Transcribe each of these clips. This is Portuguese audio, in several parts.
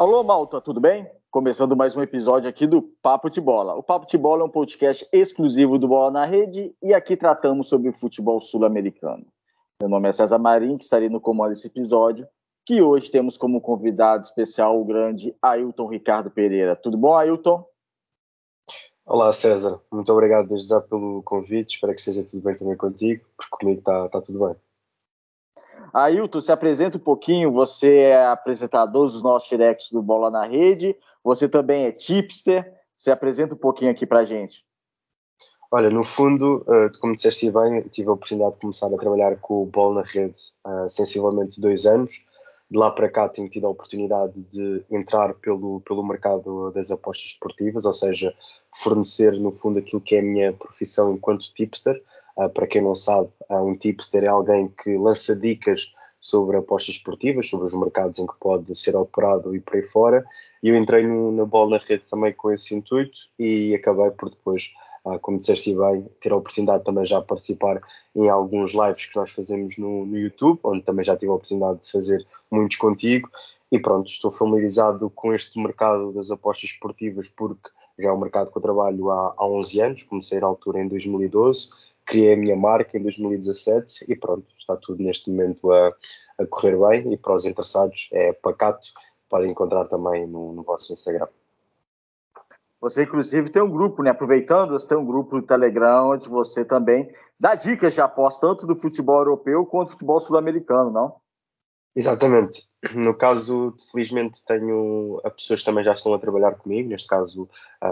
Alô, Malta, tudo bem? Começando mais um episódio aqui do Papo de Bola. O Papo de Bola é um podcast exclusivo do Bola na Rede e aqui tratamos sobre o futebol sul-americano. Meu nome é César Marim, que estarei no comando desse episódio, que hoje temos como convidado especial o grande Ailton Ricardo Pereira. Tudo bom, Ailton? Olá, César. Muito obrigado desde já pelo convite. Espero que esteja tudo bem também contigo, porque comigo está tá tudo bem. Ailton, se apresenta um pouquinho. Você é apresentador dos nossos directs do Bola na Rede. Você também é tipster. Se apresenta um pouquinho aqui para gente. Olha, no fundo, eh, como disseste bem, tive a oportunidade de começar a trabalhar com o Bola na Rede há sensivelmente dois anos. De lá para cá tenho tido a oportunidade de entrar pelo, pelo mercado das apostas esportivas, ou seja, fornecer no fundo aquilo que é a minha profissão enquanto tipster. Uh, para quem não sabe, um tipster é alguém que lança dicas sobre apostas esportivas, sobre os mercados em que pode ser operado e por aí fora. E eu entrei no, na bola na rede também com esse intuito e acabei por depois, uh, como disseste bem, ter a oportunidade também já participar em alguns lives que nós fazemos no, no YouTube, onde também já tive a oportunidade de fazer muitos contigo. E pronto, estou familiarizado com este mercado das apostas esportivas porque já é um mercado que eu trabalho há, há 11 anos, comecei na altura em 2012, criei a minha marca em 2017 e pronto, está tudo neste momento a, a correr bem e para os interessados é pacato, podem encontrar também no, no vosso Instagram. Você, inclusive, tem um grupo, né? Aproveitando, você tem um grupo no Telegram onde você também dá dicas de aposta, tanto do futebol europeu quanto do futebol sul-americano, não? Exatamente. No caso, felizmente tenho a pessoas que também já estão a trabalhar comigo. Neste caso,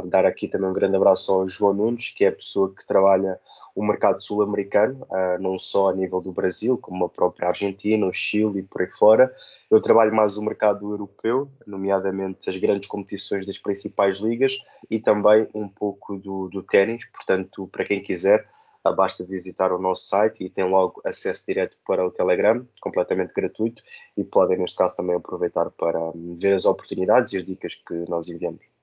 dar aqui também um grande abraço ao João Nunes, que é a pessoa que trabalha o mercado sul-americano, uh, não só a nível do Brasil, como a própria Argentina, o Chile e por aí fora. Eu trabalho mais o mercado europeu, nomeadamente as grandes competições das principais ligas e também um pouco do, do ténis. Portanto, para quem quiser, uh, basta visitar o nosso site e tem logo acesso direto para o Telegram, completamente gratuito, e podem, neste caso, também aproveitar para ver as oportunidades e as dicas que nós enviamos.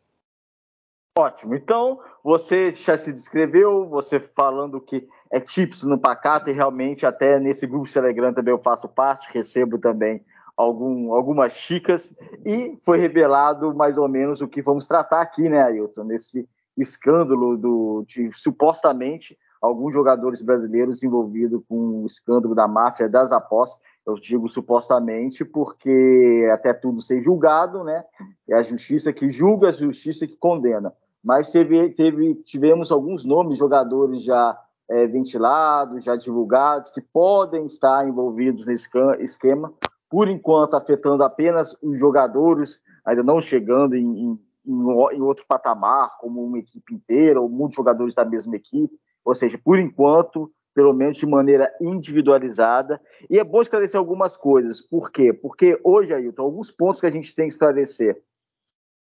Ótimo. Então, você já se descreveu, você falando que é tips no pacato e realmente até nesse grupo Telegram também eu faço parte, recebo também algum, algumas chicas e foi revelado mais ou menos o que vamos tratar aqui, né, Ailton? Nesse escândalo do, de supostamente alguns jogadores brasileiros envolvidos com o escândalo da máfia das apostas. Eu digo supostamente porque até tudo ser julgado, né? É a justiça que julga, a justiça que condena mas teve, teve, tivemos alguns nomes, jogadores já é, ventilados, já divulgados, que podem estar envolvidos nesse esquema, por enquanto afetando apenas os jogadores, ainda não chegando em, em, em outro patamar, como uma equipe inteira, ou muitos jogadores da mesma equipe, ou seja, por enquanto, pelo menos de maneira individualizada. E é bom esclarecer algumas coisas. Por quê? Porque hoje, Ailton, alguns pontos que a gente tem que esclarecer.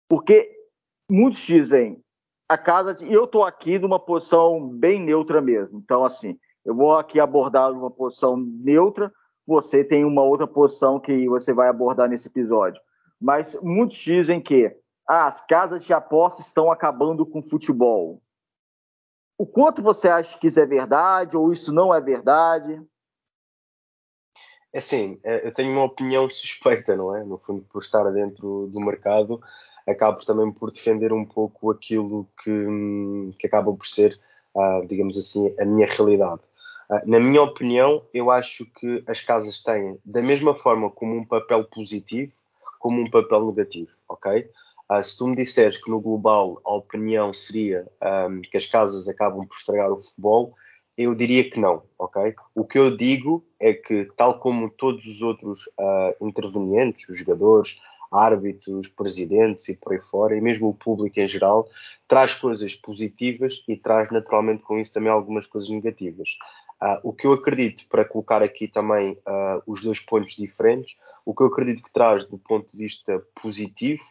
Porque muitos dizem a casa de, eu estou aqui numa posição bem neutra mesmo. Então, assim, eu vou aqui abordar uma posição neutra, você tem uma outra posição que você vai abordar nesse episódio. Mas muitos dizem que ah, as casas de apostas estão acabando com o futebol. O quanto você acha que isso é verdade ou isso não é verdade? É assim, é, eu tenho uma opinião suspeita, não é? No fundo, por estar dentro do mercado, acabo também por defender um pouco aquilo que, que acaba por ser, uh, digamos assim, a minha realidade. Uh, na minha opinião, eu acho que as casas têm, da mesma forma como um papel positivo, como um papel negativo, ok? Uh, se tu me disseres que no global a opinião seria um, que as casas acabam por estragar o futebol, eu diria que não, ok? O que eu digo é que, tal como todos os outros uh, intervenientes, os jogadores, árbitros, presidentes e por aí fora, e mesmo o público em geral, traz coisas positivas e traz naturalmente com isso também algumas coisas negativas. Uh, o que eu acredito, para colocar aqui também uh, os dois pontos diferentes, o que eu acredito que traz do ponto de vista positivo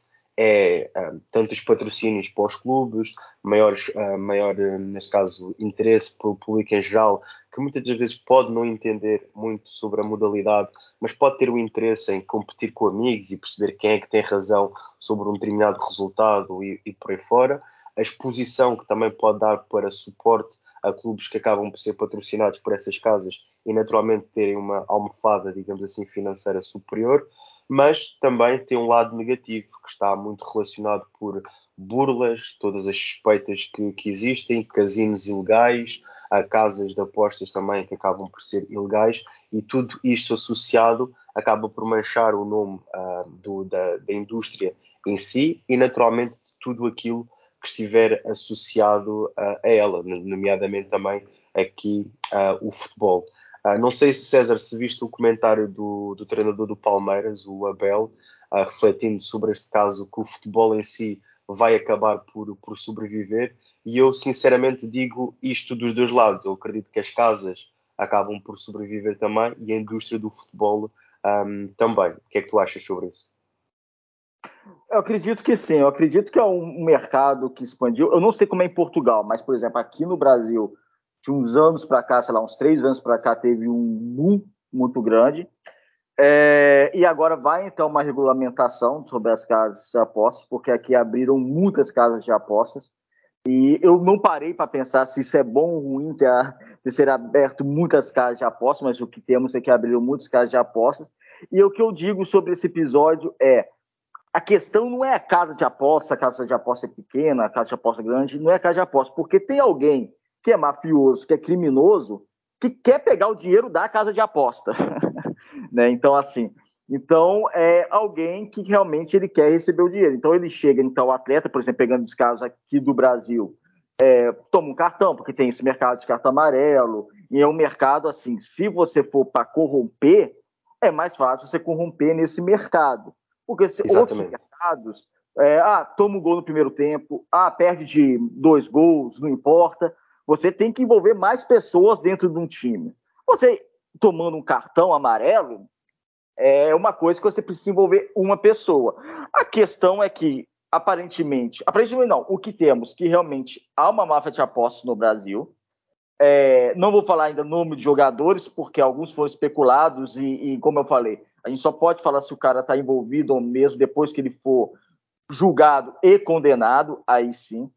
é uh, tanto os patrocínios para os clubes, maiores, uh, maior, neste caso, interesse pelo público em geral, que muitas das vezes pode não entender muito sobre a modalidade, mas pode ter o interesse em competir com amigos e perceber quem é que tem razão sobre um determinado resultado e, e por aí fora. A exposição que também pode dar para suporte a clubes que acabam por ser patrocinados por essas casas e naturalmente terem uma almofada, digamos assim, financeira superior mas também tem um lado negativo, que está muito relacionado por burlas, todas as suspeitas que, que existem, casinos ilegais, a casas de apostas também que acabam por ser ilegais, e tudo isto associado acaba por manchar o nome uh, do, da, da indústria em si e, naturalmente, tudo aquilo que estiver associado uh, a ela, nomeadamente também aqui uh, o futebol. Uh, não sei se César, se viste o comentário do, do treinador do Palmeiras, o Abel, refletindo sobre este caso que o futebol em si vai acabar por, por sobreviver. E eu sinceramente digo isto dos dois lados. Eu acredito que as casas acabam por sobreviver também e a indústria do futebol um, também. O que é que tu achas sobre isso? Eu acredito que sim, eu acredito que é um mercado que expandiu. Eu não sei como é em Portugal, mas, por exemplo, aqui no Brasil, de uns anos para cá, sei lá, uns três anos para cá, teve um boom muito grande. É, e agora vai então uma regulamentação sobre as casas de apostas, porque aqui abriram muitas casas de apostas. E eu não parei para pensar se isso é bom ou ruim ter, ter ser aberto muitas casas de apostas, mas o que temos é que abriram muitas casas de apostas. E o que eu digo sobre esse episódio é: a questão não é a casa de aposta, a casa de aposta é pequena, a casa de aposta é grande, não é a casa de aposta, porque tem alguém que é mafioso, que é criminoso, que quer pegar o dinheiro da casa de aposta. né? Então, assim, então é alguém que realmente ele quer receber o dinheiro. Então ele chega, então o atleta, por exemplo, pegando os casos aqui do Brasil, é, toma um cartão, porque tem esse mercado de cartão amarelo, e é um mercado assim, se você for para corromper, é mais fácil você corromper nesse mercado. Porque se outros mercados, é, ah, toma um gol no primeiro tempo, ah, perde de dois gols, não importa. Você tem que envolver mais pessoas dentro de um time. Você tomando um cartão amarelo é uma coisa que você precisa envolver uma pessoa. A questão é que, aparentemente, aparentemente não, o que temos que realmente há uma máfia de apostas no Brasil. É, não vou falar ainda nome de jogadores, porque alguns foram especulados e, e como eu falei, a gente só pode falar se o cara está envolvido ou mesmo depois que ele for julgado e condenado, aí sim.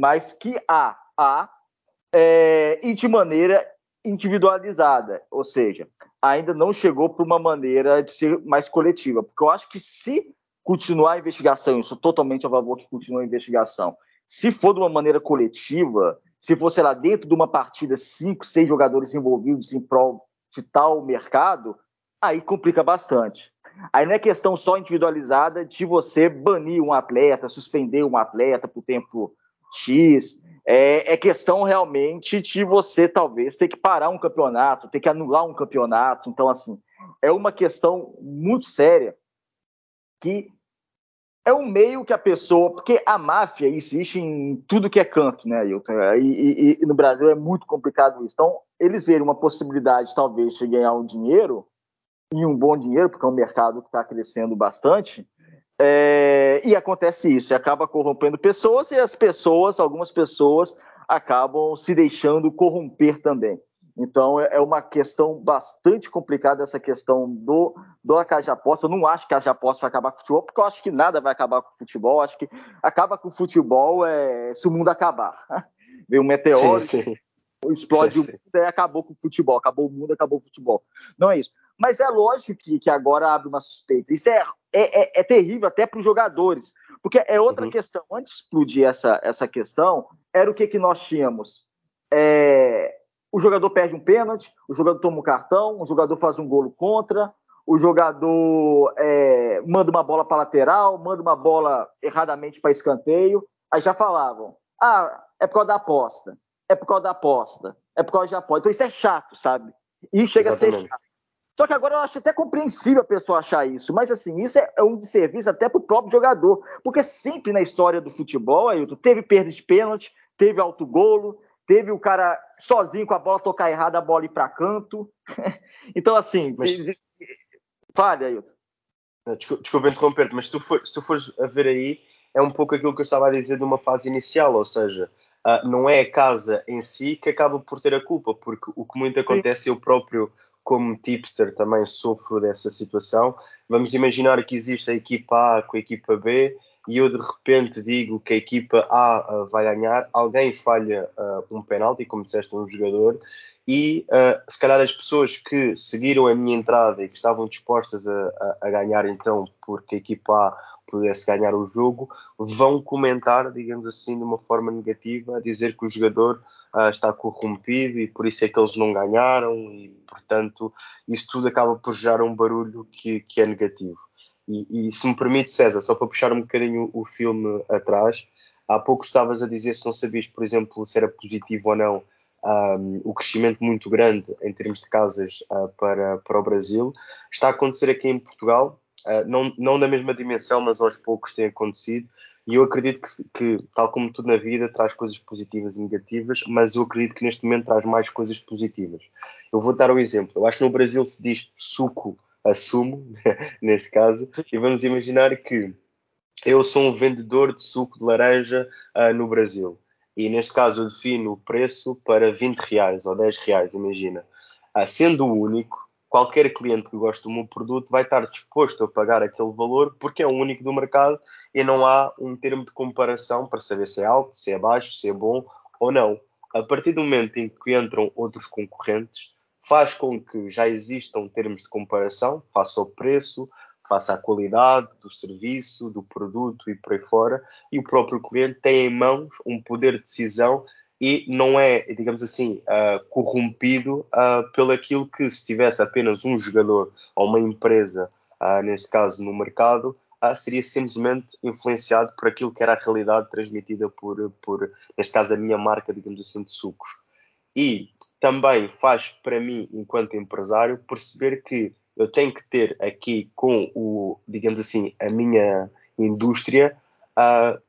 Mas que há, há, é, e de maneira individualizada, ou seja, ainda não chegou para uma maneira de ser mais coletiva, porque eu acho que se continuar a investigação, eu sou totalmente a favor que continue a investigação, se for de uma maneira coletiva, se for, sei lá, dentro de uma partida, cinco, seis jogadores envolvidos em prol de tal mercado, aí complica bastante. Aí não é questão só individualizada de você banir um atleta, suspender um atleta por tempo X, é, é, questão realmente de você talvez ter que parar um campeonato, ter que anular um campeonato. Então, assim, é uma questão muito séria que é um meio que a pessoa. Porque a máfia existe em tudo que é canto, né, Ailton? E, e, e no Brasil é muito complicado isso. Então, eles verem uma possibilidade, talvez, de ganhar um dinheiro, e um bom dinheiro, porque é um mercado que está crescendo bastante, é, e acontece isso, e acaba corrompendo pessoas e as pessoas, algumas pessoas, acabam se deixando corromper também. Então é, é uma questão bastante complicada essa questão do, do casa de aposta. Eu não acho que a de aposta vai acabar com o futebol, porque eu acho que nada vai acabar com o futebol. Eu acho que acaba com o futebol é, se o mundo acabar. Vem um meteoro, sim, sim. explode sim, o mundo e acabou com o futebol. Acabou o mundo, acabou o futebol. Não é isso. Mas é lógico que, que agora abre uma suspeita. Isso é, é, é, é terrível até para os jogadores. Porque é outra uhum. questão. Antes de explodir essa, essa questão, era o que, que nós tínhamos. É, o jogador perde um pênalti, o jogador toma um cartão, o jogador faz um golo contra, o jogador é, manda uma bola para lateral, manda uma bola erradamente para escanteio. Aí já falavam: ah, é por causa da aposta, é por causa da aposta, é por causa da aposta. Então isso é chato, sabe? E chega Exatamente. a ser chato. Só que agora eu acho até compreensível a pessoa achar isso, mas assim, isso é, é um desserviço até para o próprio jogador, porque sempre na história do futebol, Ailton, teve perda de pênalti, teve autogolo, teve o cara sozinho com a bola tocar errada, a bola ir para canto. então, assim, mas... fale, Ailton. Desculpa, desculpa interromper mas se tu, for, se tu fores a ver aí, é um pouco aquilo que eu estava a dizer de uma fase inicial, ou seja, uh, não é a casa em si que acaba por ter a culpa, porque o que muito acontece, Sim. eu próprio como tipster também sofro dessa situação. Vamos imaginar que existe a equipa A com a equipa B e eu de repente digo que a equipa A uh, vai ganhar, alguém falha uh, um penalti, como disseste, um jogador, e uh, se calhar as pessoas que seguiram a minha entrada e que estavam dispostas a, a, a ganhar então porque a equipa A pudesse ganhar o jogo, vão comentar, digamos assim, de uma forma negativa, dizer que o jogador uh, está corrompido e por isso é que eles não ganharam e, portanto, isso tudo acaba por gerar um barulho que, que é negativo. E, e, se me permite, César, só para puxar um bocadinho o filme atrás, há pouco estavas a dizer se não sabias, por exemplo, se era positivo ou não um, o crescimento muito grande em termos de casas uh, para, para o Brasil. Está a acontecer aqui em Portugal, uh, não, não na mesma dimensão, mas aos poucos tem acontecido. E eu acredito que, que, tal como tudo na vida, traz coisas positivas e negativas, mas eu acredito que neste momento traz mais coisas positivas. Eu vou dar um exemplo. Eu acho que no Brasil se diz suco a sumo, neste caso, e vamos imaginar que eu sou um vendedor de suco de laranja uh, no Brasil. E neste caso eu defino o preço para 20 reais ou 10 reais, imagina. Uh, sendo o único, qualquer cliente que goste do meu produto vai estar disposto a pagar aquele valor porque é o único do mercado e não há um termo de comparação para saber se é alto, se é baixo, se é bom ou não. A partir do momento em que entram outros concorrentes, faz com que já existam termos de comparação face ao preço, face à qualidade do serviço, do produto e por aí fora, e o próprio cliente tem em mãos um poder de decisão e não é, digamos assim, uh, corrompido uh, pelo aquilo que se tivesse apenas um jogador ou uma empresa, uh, neste caso no mercado, seria simplesmente influenciado por aquilo que era a realidade transmitida por, por, neste caso, a minha marca, digamos assim, de sucos. E também faz para mim, enquanto empresário, perceber que eu tenho que ter aqui com o, digamos assim, a minha indústria,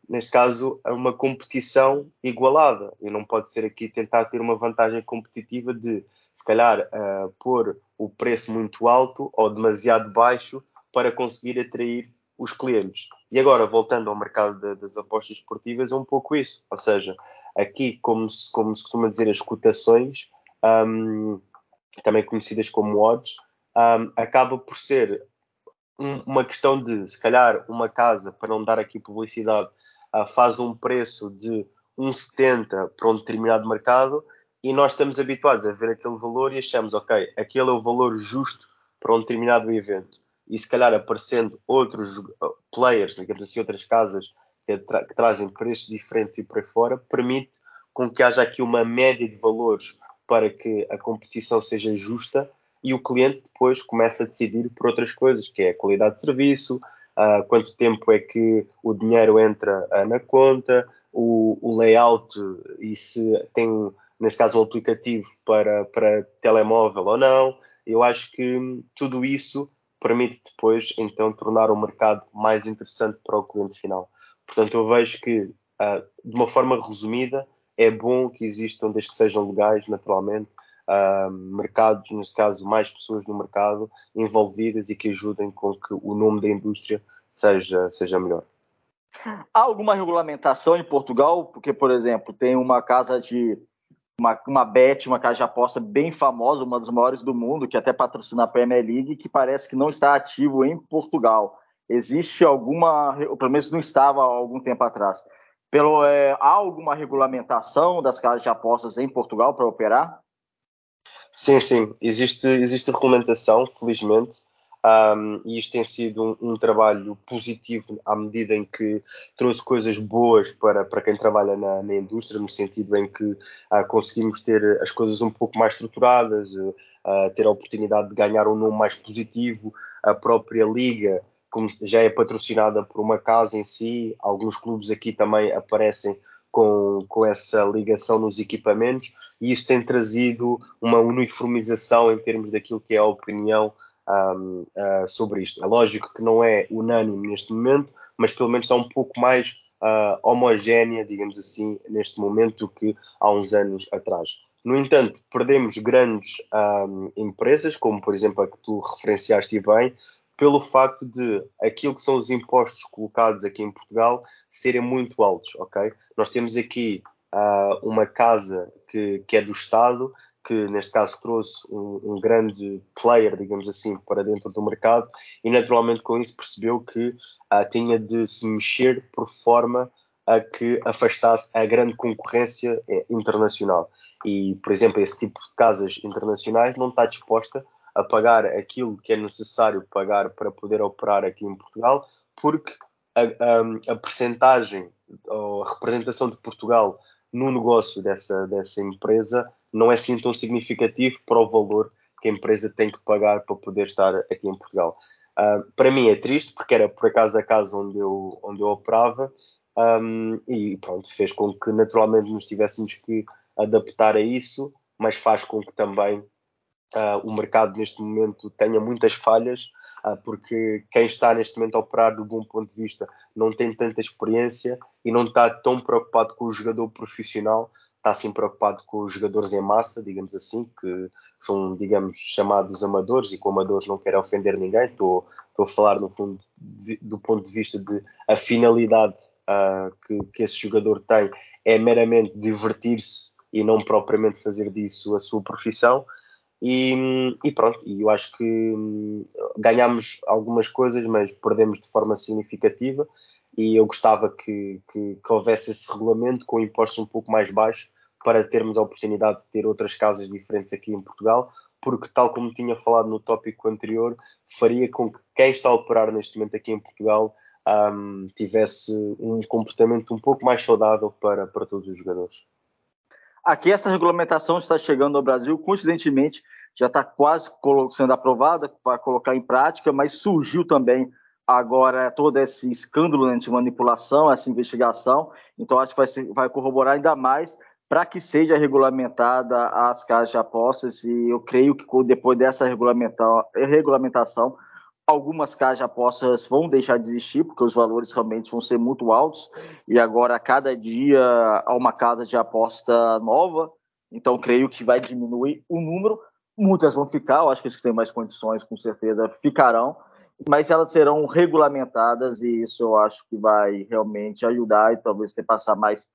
neste caso, uma competição igualada. E não pode ser aqui tentar ter uma vantagem competitiva de, se calhar, uh, pôr o preço muito alto ou demasiado baixo para conseguir atrair os clientes. E agora, voltando ao mercado de, das apostas esportivas, é um pouco isso. Ou seja, aqui, como se, como se costuma dizer, as cotações, um, também conhecidas como odds, um, acaba por ser um, uma questão de, se calhar, uma casa, para não dar aqui publicidade, uh, faz um preço de 1,70 para um determinado mercado e nós estamos habituados a ver aquele valor e achamos, ok, aquele é o valor justo para um determinado evento. E se calhar aparecendo outros players, digamos assim, outras casas que, tra que trazem preços diferentes e por aí fora, permite com que haja aqui uma média de valores para que a competição seja justa e o cliente depois começa a decidir por outras coisas, que é a qualidade de serviço, uh, quanto tempo é que o dinheiro entra uh, na conta, o, o, layout e se tem, nesse caso, um aplicativo para, para telemóvel ou não. Eu acho que tudo isso permite depois, então, tornar o mercado mais interessante para o cliente final. Portanto, eu vejo que, uh, de uma forma resumida, é bom que existam, desde que sejam legais, naturalmente, uh, mercados, neste caso, mais pessoas no mercado envolvidas e que ajudem com que o nome da indústria seja, seja melhor. Há alguma regulamentação em Portugal? Porque, por exemplo, tem uma casa de. Uma, uma bet, uma casa de aposta bem famosa, uma das maiores do mundo, que até patrocina a Premier League, que parece que não está ativo em Portugal. Existe alguma, pelo menos não estava há algum tempo atrás. Pelo, é, há alguma regulamentação das casas de apostas em Portugal para operar? Sim, sim, existe, existe regulamentação, felizmente, um, e isto tem sido um, um, trabalho positivo à medida em que trouxe coisas boas para, para quem trabalha na, na indústria, no sentido em que uh, conseguimos ter as coisas um pouco mais estruturadas, uh, ter a oportunidade de ganhar um nome mais positivo, a própria liga, como já é patrocinada por uma casa em si, alguns clubes aqui também aparecem com, com essa ligação nos equipamentos e isso tem trazido uma uniformização em termos daquilo que é a opinião um, uh, sobre isto. É lógico que não é unânime neste momento, mas pelo menos está um pouco mais uh, homogénea, digamos assim, neste momento do que há uns anos atrás. No entanto, perdemos grandes um, empresas, como por exemplo a que tu referenciaste bem, pelo facto de aquilo que são os impostos colocados aqui em Portugal serem muito altos, ok? Nós temos aqui uh, uma casa que, que é do Estado, que neste caso trouxe um, um, grande player, digamos assim, para dentro do mercado e naturalmente com isso percebeu que uh, tinha de se mexer por forma a que afastasse a grande concorrência eh, internacional. E, por exemplo, esse tipo de casas internacionais não está disposta a pagar aquilo que é necessário pagar para poder operar aqui em Portugal, porque a, a, a percentagem, a representação de Portugal no negócio dessa, dessa empresa não é assim tão significativo para o valor que a empresa tem que pagar para poder estar aqui em Portugal. Uh, para mim é triste, porque era por acaso a casa onde eu, onde eu operava um, e pronto, fez com que naturalmente nos tivéssemos que adaptar a isso, mas faz com que também uh, o mercado neste momento tenha muitas falhas, uh, porque quem está neste momento a operar do bom ponto de vista não tem tanta experiência e não está tão preocupado com o jogador profissional, está sim preocupado com os jogadores em massa, digamos assim, que são, digamos, chamados amadores, e com amadores não quero ofender ninguém, estou, estou a falar no fundo do ponto de vista de a finalidade uh, que, que esse jogador tem é meramente divertir-se e não propriamente fazer disso a sua profissão. E, e, pronto, eu acho que hum, ganhamos algumas coisas, mas perdemos de forma significativa. E eu gostava que, que, que houvesse esse regulamento com impostos um pouco mais baixos para termos a oportunidade de ter outras casas diferentes aqui em Portugal, porque, tal como tinha falado no tópico anterior, faria com que quem está a operar neste momento aqui em Portugal um, tivesse um comportamento um pouco mais saudável para, para todos os jogadores. Aqui essa regulamentação está chegando ao Brasil, coincidentemente já está quase sendo aprovada para colocar em prática, mas surgiu também agora todo esse escândalo né, de manipulação, essa investigação, então acho que vai, ser, vai corroborar ainda mais para que seja regulamentada as casas de apostas e eu creio que depois dessa regulamentação algumas casas de apostas vão deixar de existir, porque os valores realmente vão ser muito altos, e agora a cada dia há uma casa de aposta nova, então creio que vai diminuir o número, muitas vão ficar, eu acho que as que têm mais condições com certeza ficarão, mas elas serão regulamentadas e isso eu acho que vai realmente ajudar e talvez ter passar mais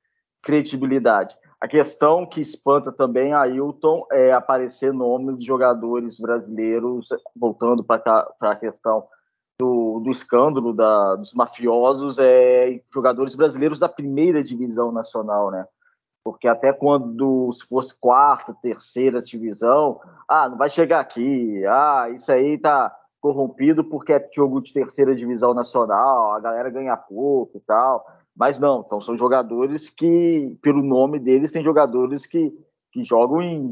credibilidade. A questão que espanta também a Ailton é aparecer nomes de jogadores brasileiros, voltando para a questão do, do escândalo da, dos mafiosos, é, jogadores brasileiros da primeira divisão nacional, né? Porque até quando, se fosse quarta, terceira divisão, ah, não vai chegar aqui, ah, isso aí tá corrompido porque é jogo de terceira divisão nacional, a galera ganha pouco e tal. Mas não, então são jogadores que, pelo nome deles, tem jogadores que, que jogam em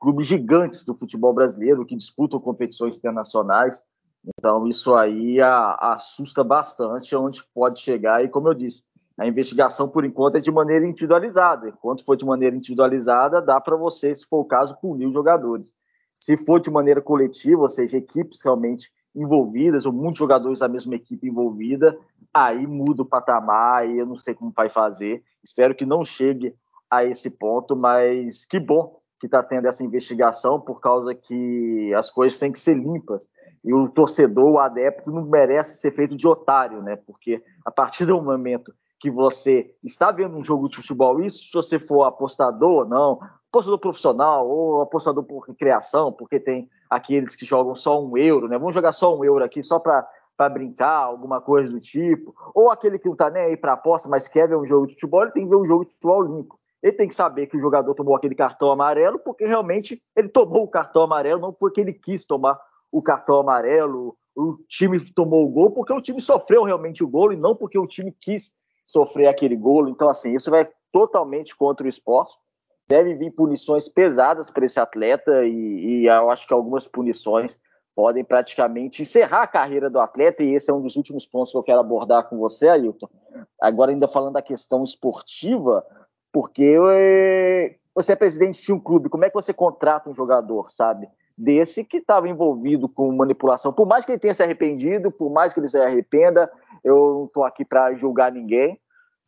clubes gigantes do futebol brasileiro, que disputam competições internacionais. Então isso aí a, assusta bastante onde pode chegar. E como eu disse, a investigação por enquanto é de maneira individualizada. Enquanto for de maneira individualizada, dá para você, se for o caso, punir os jogadores. Se for de maneira coletiva, ou seja, equipes realmente envolvidas, ou muitos jogadores da mesma equipe envolvida, aí muda o patamar e eu não sei como vai fazer. Espero que não chegue a esse ponto, mas que bom que está tendo essa investigação, por causa que as coisas têm que ser limpas. E o torcedor, o adepto, não merece ser feito de otário, né? Porque a partir do momento que você está vendo um jogo de futebol, isso se você for apostador ou não, apostador profissional ou apostador por recreação, porque tem aqueles que jogam só um euro, né? Vamos jogar só um euro aqui só para brincar, alguma coisa do tipo, ou aquele que não está nem aí para aposta, mas quer ver um jogo de futebol, ele tem que ver um jogo de futebol limpo. Ele tem que saber que o jogador tomou aquele cartão amarelo porque realmente ele tomou o cartão amarelo, não porque ele quis tomar o cartão amarelo, o time tomou o gol porque o time sofreu realmente o gol e não porque o time quis sofrer aquele gol. Então, assim, isso vai totalmente contra o esporte. Deve vir punições pesadas para esse atleta e, e eu acho que algumas punições podem praticamente encerrar a carreira do atleta, e esse é um dos últimos pontos que eu quero abordar com você, Ailton. Agora, ainda falando da questão esportiva, porque eh, você é presidente de um clube, como é que você contrata um jogador, sabe? Desse que estava envolvido com manipulação, por mais que ele tenha se arrependido, por mais que ele se arrependa, eu não estou aqui para julgar ninguém,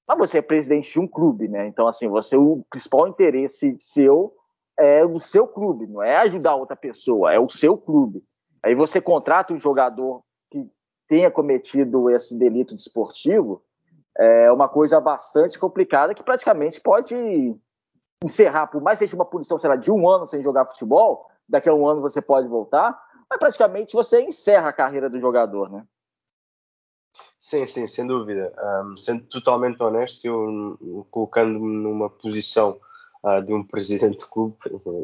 mas você é presidente de um clube, né? Então, assim, você o principal interesse seu é o seu clube, não é ajudar outra pessoa, é o seu clube. Aí você contrata um jogador que tenha cometido esse delito desportivo, é uma coisa bastante complicada que praticamente pode encerrar, por mais que seja uma punição, sei lá, de um ano sem jogar futebol, daqui a um ano você pode voltar, mas praticamente você encerra a carreira do jogador, né? Sim, sim, sem dúvida. Um, sendo totalmente honesto, eu colocando-me numa posição uh, de um presidente de clube,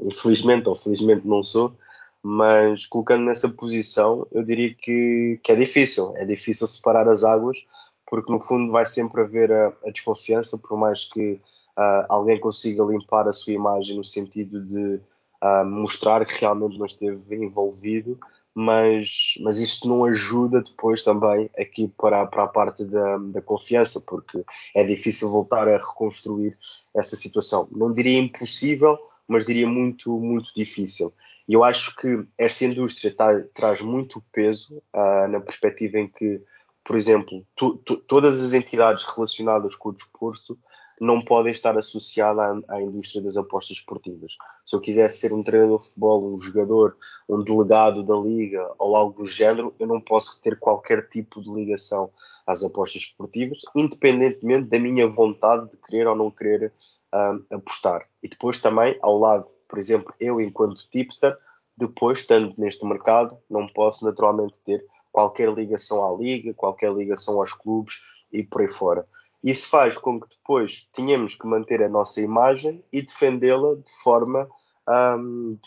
infelizmente ou felizmente não sou, mas colocando nessa posição, eu diria que, que é difícil. É difícil separar as águas, porque no fundo vai sempre haver a, a desconfiança, por mais que uh, alguém consiga limpar a sua imagem no sentido de uh, mostrar que realmente não esteve envolvido, mas, mas isto não ajuda depois também aqui para, para a parte da, da confiança, porque é difícil voltar a reconstruir essa situação. Não diria impossível, mas diria muito, muito difícil. E eu acho que esta indústria tá, traz muito peso uh, na perspectiva em que, por exemplo, tu, tu, todas as entidades relacionadas com o desporto não podem estar associadas à, à, indústria das apostas esportivas. Se eu quisesse ser um treinador de futebol, um jogador, um delegado da liga ou algo do género, eu não posso ter qualquer tipo de ligação às apostas esportivas, independentemente da minha vontade de querer ou não querer ah, apostar. E depois também, ao lado por exemplo, eu enquanto tipster, depois estando neste mercado, não posso naturalmente ter qualquer ligação à liga, qualquer ligação aos clubes e por aí fora. Isso faz com que depois tenhamos que manter a nossa imagem e defendê-la de forma um,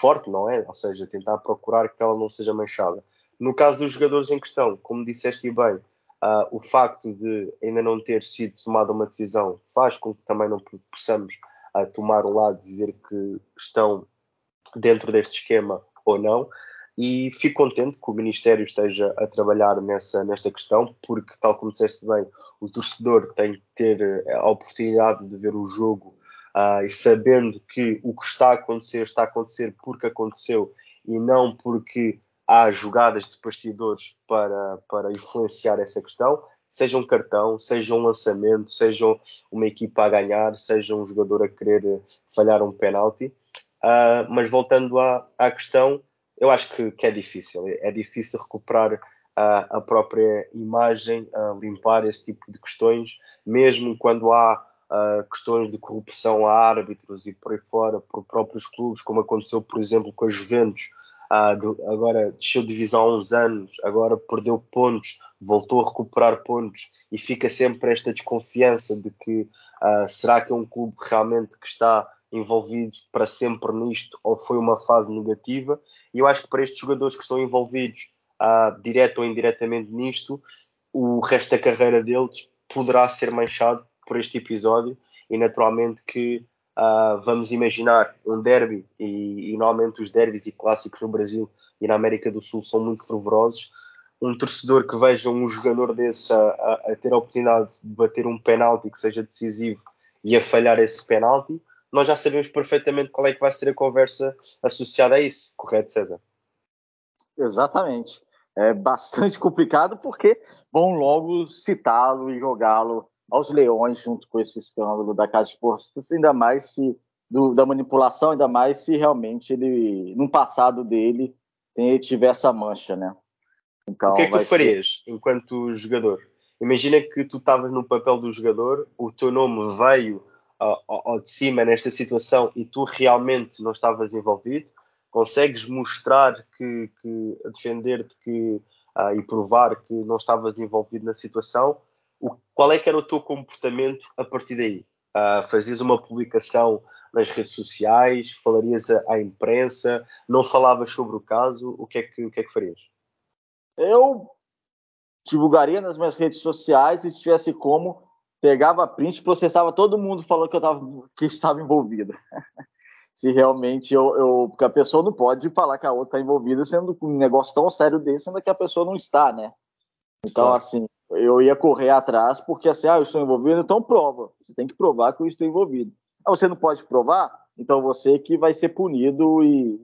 forte, não é? Ou seja, tentar procurar que ela não seja manchada. No caso dos jogadores em questão, como disseste bem, uh, o facto de ainda não ter sido tomada uma decisão faz com que também não possamos a tomar um lado, dizer que estão dentro deste esquema ou não. E fico contente que o Ministério esteja a trabalhar nessa, nesta questão, porque, tal como disseste bem, o torcedor tem que ter eh, a oportunidade de ver o jogo uh, e sabendo que o que está a acontecer está a acontecer porque aconteceu e não porque há jogadas de bastidores para, para influenciar essa questão seja um cartão, seja um lançamento, seja uma equipa a ganhar, seja um jogador a querer falhar um penalti. Uh, mas voltando à, à questão, eu acho que, que, é difícil. É difícil recuperar uh, a própria imagem, uh, limpar esse tipo de questões, mesmo quando há questões de corrupção a árbitros e por aí fora, por próprios clubes, como aconteceu, por exemplo, com a Juventus, ah, agora desceu de divisão há uns anos, agora perdeu pontos, voltou a recuperar pontos e fica sempre esta desconfiança de que será que é um clube realmente que está envolvido para sempre nisto ou foi uma fase negativa? E eu acho que para estes jogadores que estão envolvidos uh, direto ou indiretamente nisto, o resto da carreira deles poderá ser manchado por este episódio e naturalmente que Uh, vamos imaginar um derby, e, e, normalmente os derbys e clássicos no Brasil e na América do Sul são muito fervorosos. Um torcedor que veja um jogador desse a, a, a ter a oportunidade de bater um penalti que seja decisivo e a falhar esse penalti, nós já sabemos perfeitamente qual é que vai ser a conversa associada a isso, correto, César? Exatamente. É bastante complicado porque vão logo citá-lo e jogá-lo aos leões junto com esse escândalo da Casa de Postas, ainda mais se do, da manipulação, ainda mais se realmente ele, no passado dele, tem, tiver essa mancha, né? Então, o que é que tu farias ser... enquanto jogador? Imagina que tu estavas no papel do jogador, o teu nome veio ao, ao de cima nesta situação e tu realmente não estavas envolvido, consegues mostrar que, que defender-te que, uh, e provar que não estavas envolvido na situação, o, qual é que era o teu comportamento a partir daí? Uh, fazias uma publicação nas redes sociais, falarias à imprensa, não falavas sobre o caso, o que é que, o que, é que farias? Eu divulgaria nas minhas redes sociais e se tivesse como, pegava print, processava todo mundo falando que eu tava, que estava envolvido. se realmente eu, eu, Porque a pessoa não pode falar que a outra está envolvida sendo um negócio tão sério desse, sendo que a pessoa não está, né? Então, claro. assim, eu ia correr atrás, porque assim, ah, eu estou envolvido, então prova. Você tem que provar que eu estou envolvido. Ah, você não pode provar? Então você que vai ser punido e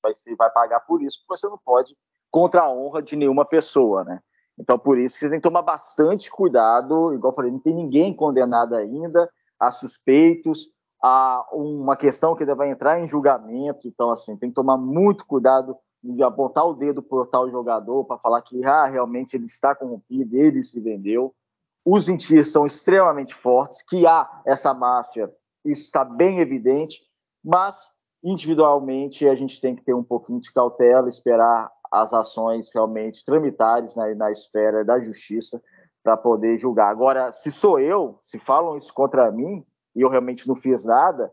vai, ser, vai pagar por isso, porque você não pode contra a honra de nenhuma pessoa, né? Então, por isso, você tem que tomar bastante cuidado. Igual eu falei, não tem ninguém condenado ainda, há suspeitos, há uma questão que ainda vai entrar em julgamento. Então, assim, tem que tomar muito cuidado de apontar o dedo para tal jogador para falar que ah, realmente ele está corrompido, ele se vendeu. Os indícios são extremamente fortes, que há essa máfia, isso está bem evidente, mas individualmente a gente tem que ter um pouquinho de cautela, esperar as ações realmente tramitares na, na esfera da justiça para poder julgar. Agora, se sou eu, se falam isso contra mim e eu realmente não fiz nada,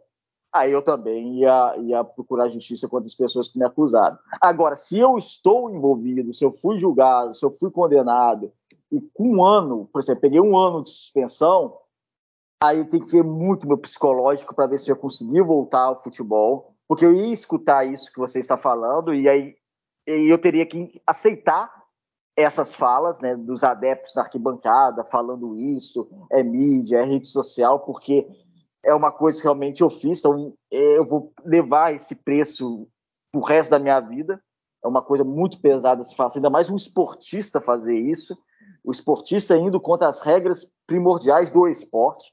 aí eu também ia, ia procurar justiça contra as pessoas que me acusaram. Agora, se eu estou envolvido, se eu fui julgado, se eu fui condenado, e com um ano, por exemplo, peguei um ano de suspensão, aí tem que ver muito meu psicológico para ver se eu conseguir voltar ao futebol, porque eu ia escutar isso que você está falando, e aí e eu teria que aceitar essas falas né, dos adeptos da arquibancada falando isso, é mídia, é rede social, porque é uma coisa que realmente eu fiz, então é, eu vou levar esse preço o resto da minha vida. É uma coisa muito pesada se fazer, ainda mais um esportista fazer isso. O esportista indo contra as regras primordiais do esporte.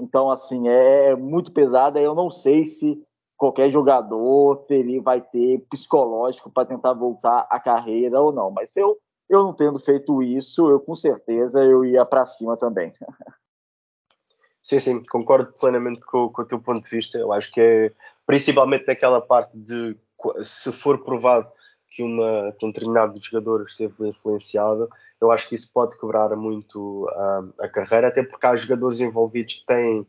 Então, assim, é, é muito pesada. Eu não sei se qualquer jogador teria, vai ter psicológico para tentar voltar à carreira ou não. Mas eu, eu não tendo feito isso, eu com certeza eu ia para cima também. Sim, sim, concordo plenamente com, com, o teu ponto de vista. Eu acho que é principalmente naquela parte de se for provado que, uma, que um determinado jogador esteve influenciado, eu acho que isso pode quebrar muito a, a carreira, até porque há jogadores envolvidos que têm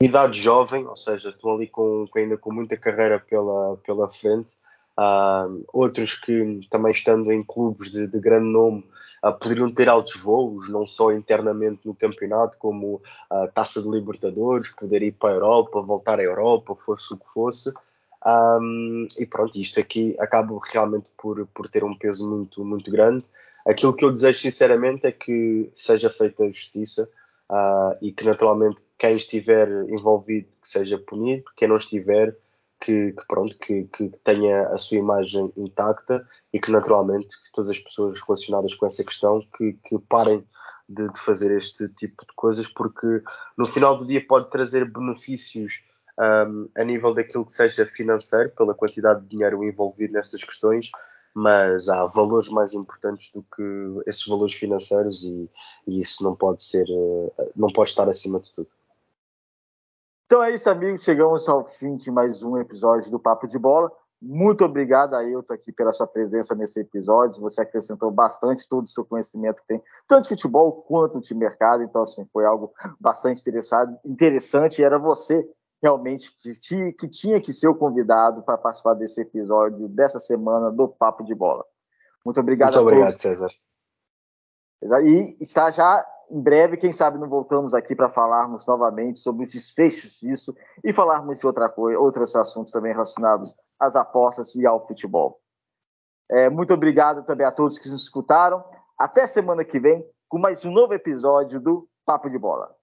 idade jovem, ou seja, estão ali com, ainda com muita carreira pela, pela frente. Uh, outros que também estando em clubes de, de grande nome uh, poderiam ter altos voos, não só internamente no campeonato, como a Taça de Libertadores, poder ir para a Europa, voltar à Europa, fosse o que fosse. Um, e pronto, isto aqui acaba realmente por, por ter um peso muito, muito grande. Aquilo que eu desejo sinceramente é que seja feita a justiça uh, e que naturalmente quem estiver envolvido que seja punido, quem não estiver que, que pronto, que, que, tenha a sua imagem intacta e que naturalmente que todas as pessoas relacionadas com essa questão que, que parem de, de, fazer este tipo de coisas porque no final do dia pode trazer benefícios um, a nível daquilo que seja financeiro pela quantidade de dinheiro envolvido nestas questões mas há valores mais importantes do que esses valores financeiros e, e isso não pode ser eh, não pode estar acima de tudo então é isso, amigos. Chegamos ao fim de mais um episódio do Papo de Bola. Muito obrigado, Ailton, aqui pela sua presença nesse episódio. Você acrescentou bastante todo o seu conhecimento que tem, tanto de futebol quanto de mercado. Então, assim, foi algo bastante interessante. interessante. E era você realmente que, que tinha que ser o convidado para participar desse episódio dessa semana do Papo de Bola. Muito obrigado Muito obrigado, César. E está já em breve, quem sabe não voltamos aqui para falarmos novamente sobre os desfechos disso e falarmos de outra coisa, outros assuntos também relacionados às apostas e ao futebol. É, muito obrigado também a todos que nos escutaram. Até semana que vem com mais um novo episódio do Papo de Bola.